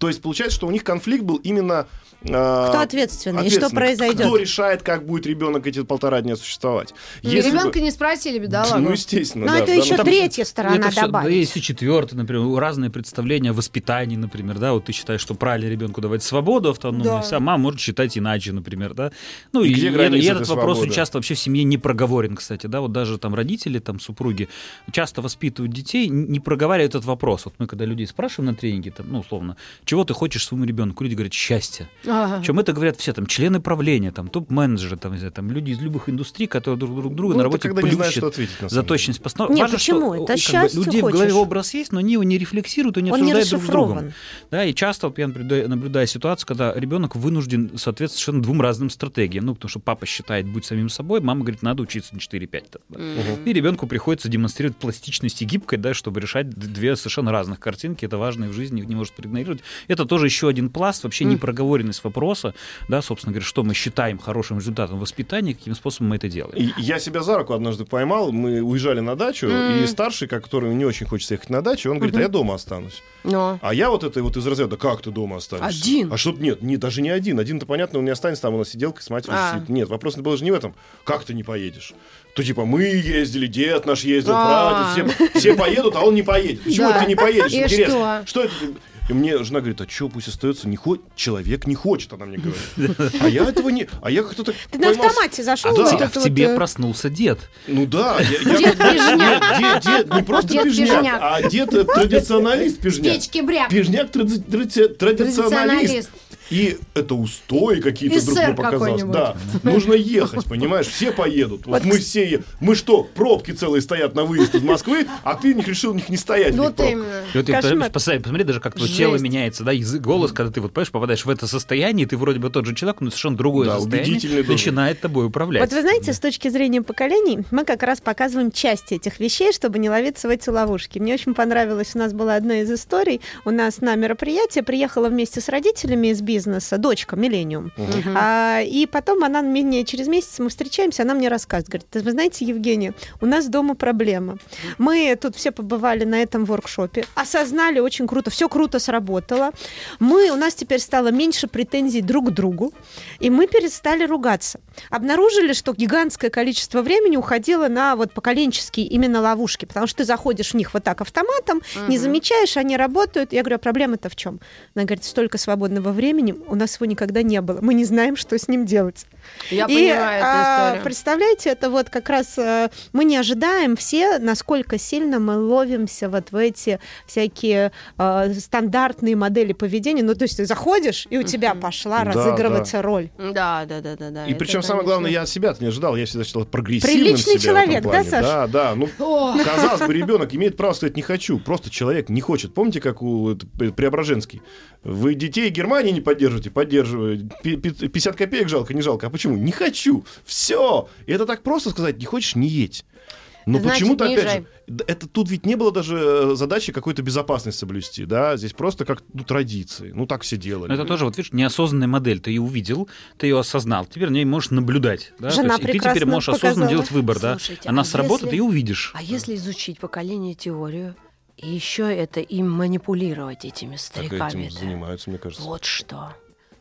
То есть получается, что у них конфликт был именно... а, Кто ответственный и что произойдет? Кто решает, как будет ребенок эти полтора дня существовать? Ну, Если бы- Ребенка не спросили, бедолагу. Ну, естественно, Но да, это в еще данном- третья сторона Это да, добавить. есть и четвертый, например, разные представления о воспитании, например, да, вот ты считаешь, что правильно ребенку давать свободу, автономность, а мама может считать иначе, например, да. Ну И и, где и- граница и этот вопрос свободы? часто вообще в семье не проговорен, кстати, да, вот даже там родители, там супруги часто воспитывают детей, не проговаривают этот вопрос. Вот мы когда людей спрашиваем на тренинге, там, ну, условно, чего ты хочешь своему ребенку, люди говорят, счастье. Ага. Причем это говорят все там члены правления, там топ-менеджеры, там, не там люди из любых индустрий, которые друг, друг друга Ну, на работе когда не знаешь, плющат что ответить, на за точность постановки. Не, Важно, почему? что, Это как бы, счастье людей в голове хочешь. образ есть, но они его не рефлексируют и не Он не обсуждают друг с другом. расшифрован. Да, и часто вот я наблюдаю, наблюдаю ситуацию, когда ребенок вынужден соответствовать совершенно двум разным стратегиям. Ну, потому что папа считает быть самим собой, мама говорит, надо учиться на 4-5. там, да. И ребенку приходится демонстрировать пластичность и гибкость, да, чтобы решать две совершенно разных картинки. Это важно и в жизни их не может проигнорировать. Это тоже еще один пласт, вообще непроговоренность вопроса, да, собственно говоря, что мы считаем хорошим результатом воспитания, каким способом мы это делаем. И я себя за руку однажды поймал, мы уезжали на дачу, и старший, который не очень хочется ехать на дачу, он говорит, а я дома останусь. Но. А я вот это вот из разряда, как ты дома останешься? Один? А что нет, не, даже не один. Один-то понятно, он не останется, там у нас сиделка с матерью А. сидит. Нет, вопрос был же не в этом. Как ты не поедешь? То типа мы ездили, дед наш ездил, А. прадед, все, все поедут, а он не поедет. Почему Да. ты не поедешь? И Интересно. что? это? И мне жена говорит, а что, пусть остается, не хочет, человек не хочет, она мне говорит. А я этого не, а я как-то так Ты на автомате зашел А, А это в тебе э, проснулся дед. Ну да, Дед не просто Дед пижняк, а дед э, традиционалист пижняк. Печки бряк. Пижняк тради- тради- традиционалист. И это устои какие-то вдруг мне показалось. Да, нужно ехать, понимаешь? Все поедут. Вот мы все, е- мы что, пробки целые стоят на выезд из Москвы, а ты не решил в них не стоять. в этих Вот именно. Вот Кошмар. посмотри, посмотри даже, как твое тело меняется, да, язык, голос, когда ты вот, понимаешь, попадаешь в это состояние, и ты вроде бы тот же человек, но совершенно другое Да, состояние начинает тобой управлять. Вот вы знаете, с точки зрения поколений, мы как раз показываем части этих вещей, чтобы не ловиться в эти ловушки. Мне очень понравилось, у нас была одна из историй, у нас на мероприятие приехала вместе с родителями из бизнеса дочка Миллениум. А, и потом она мне через месяц мы встречаемся, она мне рассказывает, говорит, вы знаете, Евгения, у нас дома проблема. Мы тут все побывали на этом воркшопе, осознали очень круто, все круто сработало. Мы, у нас теперь стало меньше претензий друг к другу, и мы перестали ругаться. Обнаружили, что гигантское количество времени уходило на вот поколенческие именно ловушки, потому что ты заходишь в них вот так автоматом, не замечаешь, они работают. Я говорю, а проблема-то в чем? Она говорит, столько свободного времени, у нас его никогда не было. Мы не знаем, что с ним делать. Я И, понимаю эту а, историю. представляете, это вот как раз э, мы не ожидаем все, насколько сильно мы ловимся вот в эти всякие э, стандартные модели поведения. Ну, то есть ты заходишь, и у тебя пошла Да, разыгрываться роль. Да, да, да, да, да. И причем самое главное, я от себя не ожидал, я всегда считал прогрессивным Приличный себя человек, да. Саша? Да, да. Ну, О, казалось бы, ребенок имеет право сказать не хочу, просто человек не хочет. Помните, как у Преображенский? Вы детей Германии не поддерживаете, поддерживаю. Пи- пи- 50 копеек жалко, не жалко. А почему? Не хочу. Все. И это так просто сказать, не хочешь, не едь. Но Значит, почему-то, опять езжай. же, это тут ведь не было даже э, задачи какой-то безопасность соблюсти, да, здесь просто как ну, традиции, ну так все делали. Но это тоже, вот видишь, неосознанная модель. Ты ее увидел, ты ее осознал, теперь на ней можешь наблюдать. Да? Жена То есть, и ты теперь можешь осознанно показала. делать выбор. Да? Слушайте, Она а сработает, если- и увидишь. А если изучить поколение теорию, и еще это им манипулировать этими так стариками? этим занимаются, мне кажется. Вот что.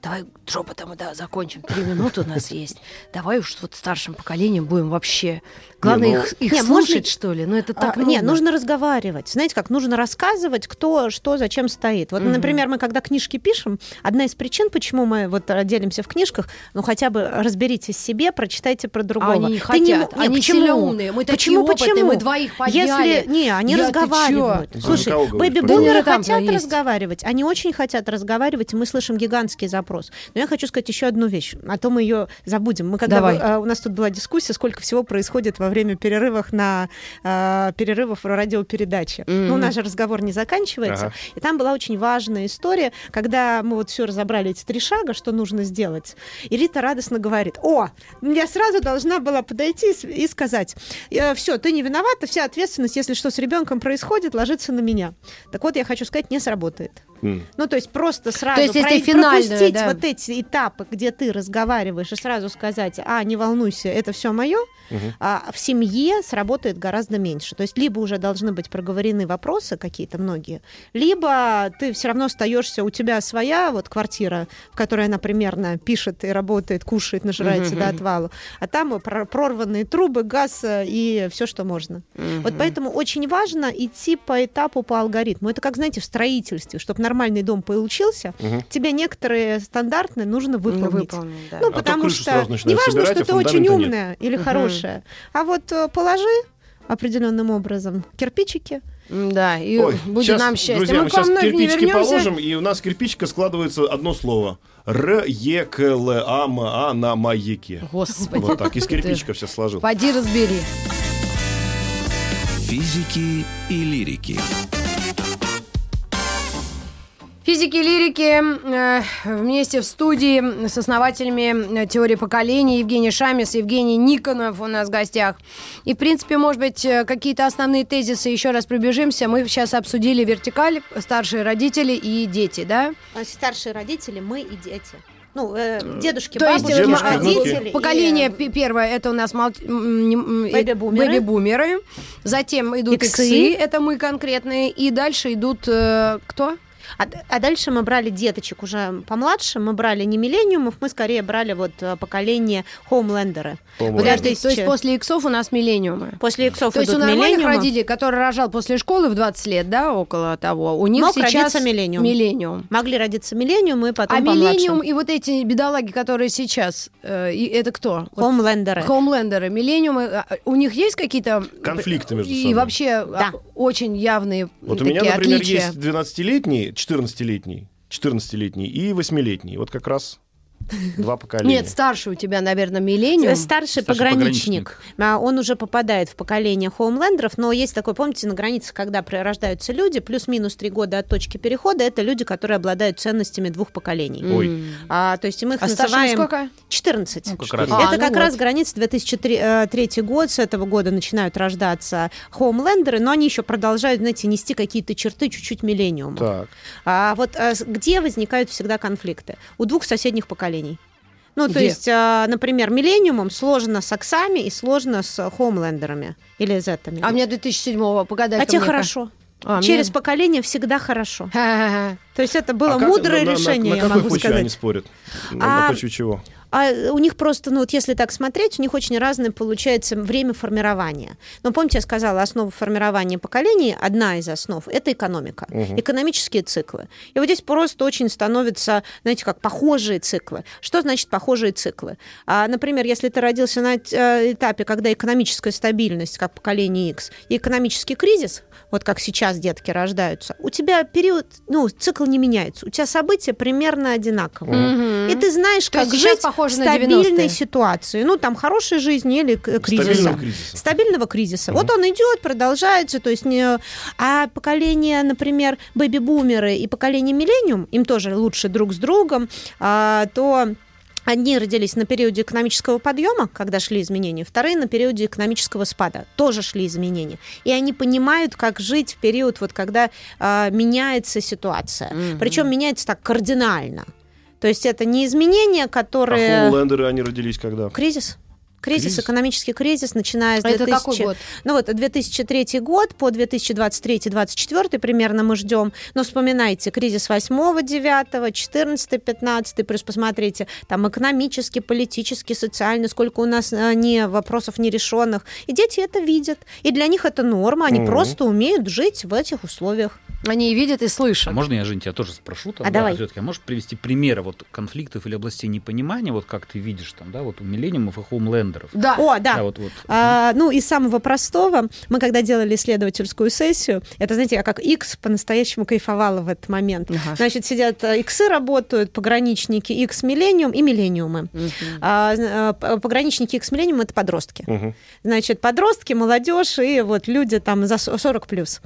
Давай шепотом, да, закончим. Три минуты у нас есть. Давай уж вот старшим поколением будем вообще. Главное ну- их, их Не, можно- слушать, что ли. Ну это так А, не, нужно разговаривать. Знаете, как нужно рассказывать, кто, что, зачем стоит. Вот, Мгм. например, мы когда книжки пишем, одна из причин, почему мы вот делимся в книжках, ну хотя бы разберитесь себе, прочитайте про другого. Они не Ты не хотят, м- не, они почему? сильно умные. Мы такие почему, опытные, почему? мы двоих подняли. Если не, они Я- разговаривают. Слушай, бэби-бумеры хотят разговаривать, они очень хотят разговаривать, и мы слышим гигантский запрос. Но я хочу сказать еще одну вещь, а то мы ее забудем. Мы когда Давай. э, у нас тут была дискуссия, сколько всего происходит во время перерывов на э, перерывов в радиопередаче. Мгм. Ну, у нас же разговор не заканчивается. Ага. И там была очень важная история, когда мы вот все разобрали эти три шага, что нужно сделать. И Рита радостно говорит: О, я сразу должна была подойти и сказать: все, ты не виновата, вся ответственность, если что с ребенком происходит, ложится на меня. Так вот, я хочу сказать, не сработает. Ну, то есть просто сразу То есть, если про- пропустить да. вот эти этапы, где ты разговариваешь, и сразу сказать, а, не волнуйся, это все мое, Мгм. а в семье сработает гораздо меньше. То есть либо уже должны быть проговорены вопросы какие-то многие, либо ты все равно остаешься, у тебя своя вот квартира, в которой она примерно пишет и работает, кушает, нажирается Мгм. до отвала, а там про- прорванные трубы, газ э, и все, что можно. Вот поэтому очень важно идти по этапу, по алгоритму. Это как, знаете, в строительстве, чтобы нормальный дом получился, Мгм. тебе некоторые стандартные нужно выполнить. Выполнить, да. Ну, А то потому что сразу начинают не важно, собирать, что а ты очень фундамента нет. умная или Мгм. хорошая, а вот э, положи определенным образом кирпичики. Да, и Ой, будет щас, нам счастье. Друзья, мы мы сейчас кирпичики положим, и у нас кирпичика складывается одно слово. Р, Е, К, Л, А, М, А на маяке. Господи. Вот так, из кирпичика все сложил. Поди разбери. Физики и лирики. Физики и лирики э, вместе в студии с основателями э, теории поколений Евгений Шамис, Евгений Никонов у нас в гостях. И, в принципе, может быть, э, какие-то основные тезисы еще раз пробежимся. Мы сейчас обсудили вертикаль, старшие родители и дети, да? А Старшие родители, мы и дети. Ну, э, дедушки, То есть бабушки, э, Дедушки, родители. и, поколение пе- первое это у нас мал- Бэби-бумеры. бэби-бумеры. Затем идут Иксы. иксы, это мы конкретные. И дальше идут э, кто? А, а дальше мы брали деточек уже помладше, мы брали не миллениумов, мы скорее брали вот э, поколение хоумлендеры. Подожди, то есть после иксов у нас миллениумы. После иксов То есть у нормальных родителей, который рожал после школы в 20 лет, да, около того, у них Мог сейчас родиться миллениум. миллениум. Могли родиться миллениум и потом а помладше. миллениум и вот эти бедолаги, которые сейчас, э, и это кто? Вот Хоумлендеры. Хоумлендеры, миллениумы, а, у них есть какие-то Конфликты между и собой. вообще а, Да. очень явные Вот у меня, например, отличия. есть 12-летний, 14-летний, 14-летний и 8-летний. Вот как раз два поколения. Нет, старший у тебя, наверное, миллениум. Старший Старший пограничник, а, он уже попадает в поколение хоумлендеров, но есть такой, помните, на границе, когда рождаются люди, плюс-минус три года от точки перехода, это люди, которые обладают ценностями двух поколений. Ой. А, то есть мы их А называем... сколько? 14. Ну, как раз. А, это ну как вот. раз граница 2003 год, с этого года начинают рождаться хоумлендеры, но они еще продолжают, знаете, нести какие-то черты чуть-чуть миллениума. Так. А вот а, где возникают всегда конфликты? У двух соседних поколений. Ну, то Где? есть, а, например, миллениумом сложно с оксами и сложно с хоумлендерами или зетами. А мне 2007-го, погадай А тебе хорошо. А, мне- Через поколение всегда хорошо. То есть это было А как- мудрое на- на- решение, на, я какой могу почве сказать. они спорят? На, А, на почве чего? А у них просто, ну вот если так смотреть, у них очень разное получается время формирования. Но помните, я сказала, основа формирования поколений, одна из основ, это экономика, Мгм. экономические циклы. И вот здесь просто очень становятся, знаете, как похожие циклы. Что значит похожие циклы? А, например, если ты родился на э, этапе, когда экономическая стабильность, как поколение X, и экономический кризис, вот как сейчас детки рождаются, у тебя период, ну, цикл не меняется, у тебя события примерно одинаковые. Мгм. И ты знаешь, То как жить похоже в на стабильной 90-е. ситуации. Ну, там, хорошей жизни или кризиса. Стабильного кризиса. Стабильного кризиса. Вот он идет, продолжается, то есть не... А поколение, например, бэби-бумеры и поколение миллениум, им тоже лучше друг с другом, а, то Одни родились на периоде экономического подъема, когда шли изменения, вторые на периоде экономического спада, тоже шли изменения. И они понимают, как жить в период, вот, когда а, меняется ситуация. Мгм. Причем меняется так кардинально. То есть это не изменения, А которые... хоумлендеры, они родились когда? Кризис. Кризис, Кризис? экономический кризис, начиная с А Это 2000... какой год? Ну вот 2003 год по 2023-2024 примерно мы ждем. Но вспоминайте, кризис 8 9 14 15 плюс посмотрите, там экономически, политически, социально, сколько у нас э, не вопросов нерешенных. И дети это видят. И для них это норма, они Мгм. просто умеют жить в этих условиях. Они и видят, и А слышат. можно я, Жень, тебя тоже спрошу? Там, А да, давай. всё-таки, а можешь привести примеры вот конфликтов или областей непонимания, вот как ты видишь там, да, вот у миллениумов и хоумлендеров? Да. О, да. вот, вот. А, ну, из самого простого, мы когда делали исследовательскую сессию, это, знаете, я как X по-настоящему кайфовала в этот момент. Ага. Значит, сидят э, иксы работают, пограничники X миллениум и миллениумы. Мгм. А, э, пограничники X миллениум это подростки. Мгм. Значит, подростки, молодежь и вот люди там за со- 40 плюс.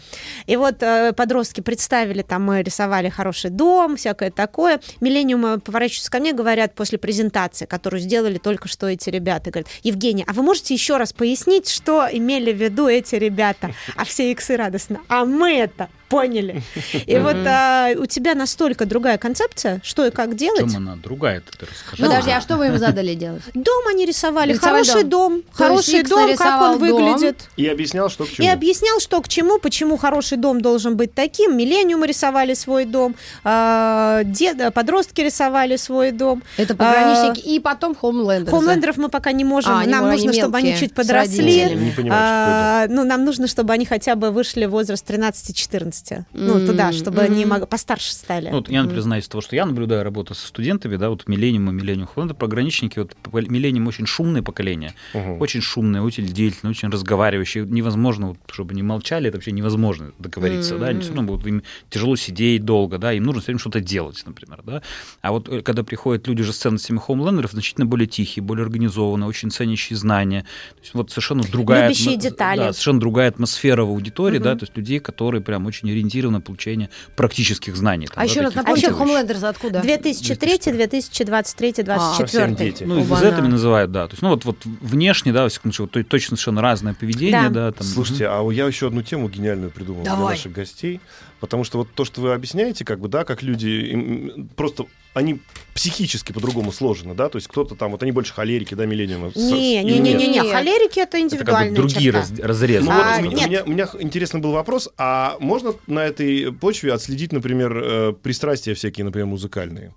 И вот э, подростки представили, там мы рисовали хороший дом, всякое такое. Миллениумы поворачиваются ко мне, говорят после презентации, которую сделали только что эти ребята, говорят, Евгения, а вы можете еще раз пояснить, что имели в виду эти ребята? А все иксы радостно. А мы это поняли. И вот а, у тебя настолько другая концепция, что и как делать. чем она другая, ты расскажи. Подожди, а что вы им задали делать? Дом они рисовали, хороший дом. То хороший есть Икс дом, как нарисовал он дом. выглядит. И объяснял, что к И чему. объяснял, что к чему, почему хороший дом должен быть таким. Миллениумы рисовали свой дом, а, деда, подростки рисовали свой дом. Это пограничники и потом хоумлендеры. Хоумлендеров мы пока не можем. А, они- нам нужно, чтобы они мелкие, чуть с подросли. родителями. Не понимаю, что А, ну, нам нужно, чтобы они хотя бы вышли в возраст 13-14. Ну, М, туда, чтобы они мог- постарше стали. Ну, вот я, например, знаю из того, что я наблюдаю работу со студентами, да, вот миллениум и миллениум Холланда, пограничники, вот миллениум очень шумное поколение, очень шумное, очень деятельное, очень разговаривающее, невозможно, вот, чтобы не молчали, это вообще невозможно договориться, да, они все равно будут, им тяжело сидеть долго, да, им нужно все время что-то делать, например, да, а вот э, когда приходят люди же с ценностями хоумлендеров, значительно более тихие, более организованные, очень ценящие знания, то есть вот совершенно другая... Любящие детали. Да, совершенно другая атмосфера в аудитории, Мгм. да, то есть людей, которые прям очень ориентированы на получение практических знаний. там, А да, еще раз ключевых. хоумлендерс откуда? 2003, 2023, Совсем 2024. дети. Ну, Оба-на. Z называют, да. То есть, ну, вот, вот внешне, да, во всяком случае, вот, то- точно совершенно разное поведение, Да. да. там, Слушайте, а я еще одну тему гениальную придумал для Давай. наших гостей. Потому что вот то, что вы объясняете, как бы, да, как люди им, просто они психически по-другому сложены, да? То есть кто-то там, вот они больше холерики, да, миллениумы? Не, не, не, не, не, холерики это Это как бы другие раз- разрезы. Ну А, вот у меня, нет. у, меня, у меня интересный был вопрос, а можно на этой почве отследить, например, э, пристрастия всякие, например, музыкальные?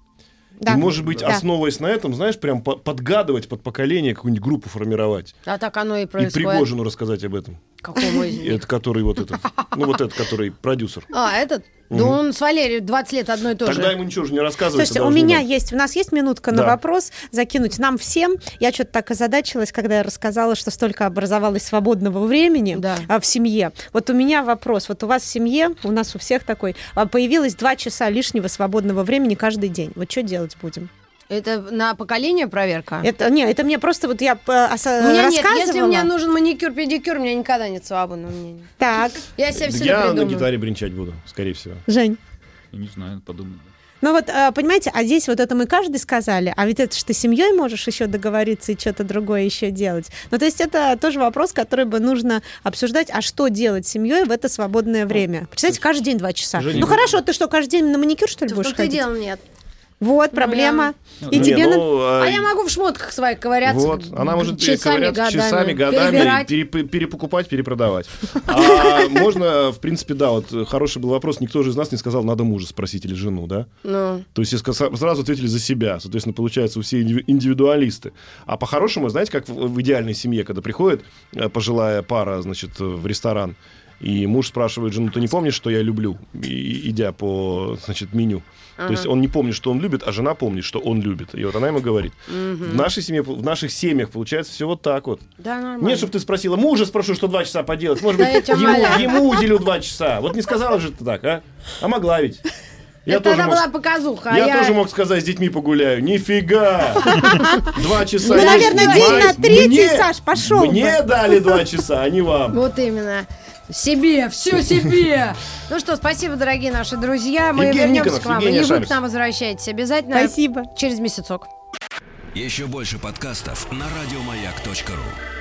Да. И, может быть, Да. основываясь на этом, знаешь, прям по- подгадывать под поколение, какую-нибудь группу формировать. А так оно и И происходит. Пригожину рассказать об этом. Какому из них? Это который вот этот, ну вот этот, который продюсер. А, этот? Да он с Валерией 20 лет одно и то Тогда же. ему ничего же не рассказывать. Слушайте, у меня есть, у нас есть минутка на Да. вопрос закинуть нам всем. Я что-то так озадачилась, когда я рассказала, что столько образовалось свободного времени Да. а, в семье. Вот у меня вопрос. Вот у вас в семье, у нас у всех такой, а, появилось два часа лишнего свободного времени каждый день. Вот что делать будем? Это на поколение проверка? Это, не, это мне просто вот я э, оса- У меня нет, рассказывала. если мне нужен маникюр, педикюр, у меня никогда нет свободного мнения. Так, Я себе все Я на гитаре бренчать буду, скорее всего. Жень. Я не знаю, подумай. Ну вот, э, понимаете, а здесь вот это мы каждый сказали, а ведь это ты семьей можешь еще договориться и что-то другое еще делать. Ну, то есть это тоже вопрос, который бы нужно обсуждать, а что делать с семьей в это свободное время. Представьте, каждый день два часа. Женя, ну вы- хорошо, ты что, каждый день на маникюр, что ли, В будешь и ходить? дело нет. Вот, проблема. И Не, тебе... на- ну, А я могу в шмотках своих ковыряться. Вот, она может часами, ковыряться годами, часами, годами, перебирать. переп- перепокупать, перепродавать. А можно, в принципе, да, вот хороший был вопрос, никто же из нас не сказал, надо мужа спросить или жену, да? Ну, То есть сразу ответили за себя, соответственно, получается, у все инди- индивидуалисты. А по-хорошему, знаете, как в, в идеальной семье, когда приходит э, пожилая пара, значит, э, в ресторан, и муж спрашивает жену, ты не помнишь, что я люблю, и- идя по, значит, меню. То есть он не помнит, что он любит, а жена помнит, что он любит. И вот она ему говорит. В нашей семье, в наших семьях получается все вот так вот. да, нормально. Нет, чтобы ты спросила, мужа спрошу, что два часа поделать. Может быть, ему, ему уделю два часа. Вот не сказала же ты так, а? А могла ведь. Я Это тоже тогда мог была показуха. а я, я тоже мог сказать, с детьми погуляю. Нифига! Два часа. Ну, наверное, день на третий, Саш, пошел Мне дали два часа, а не вам. Вот именно. Себе, все себе. Ну что, спасибо, дорогие наши друзья. Мы Евгений вернемся Никонов, к вам. И вы к нам возвращайтесь обязательно. Спасибо. Через месяцок. Еще больше подкастов на радиомаяк.ру.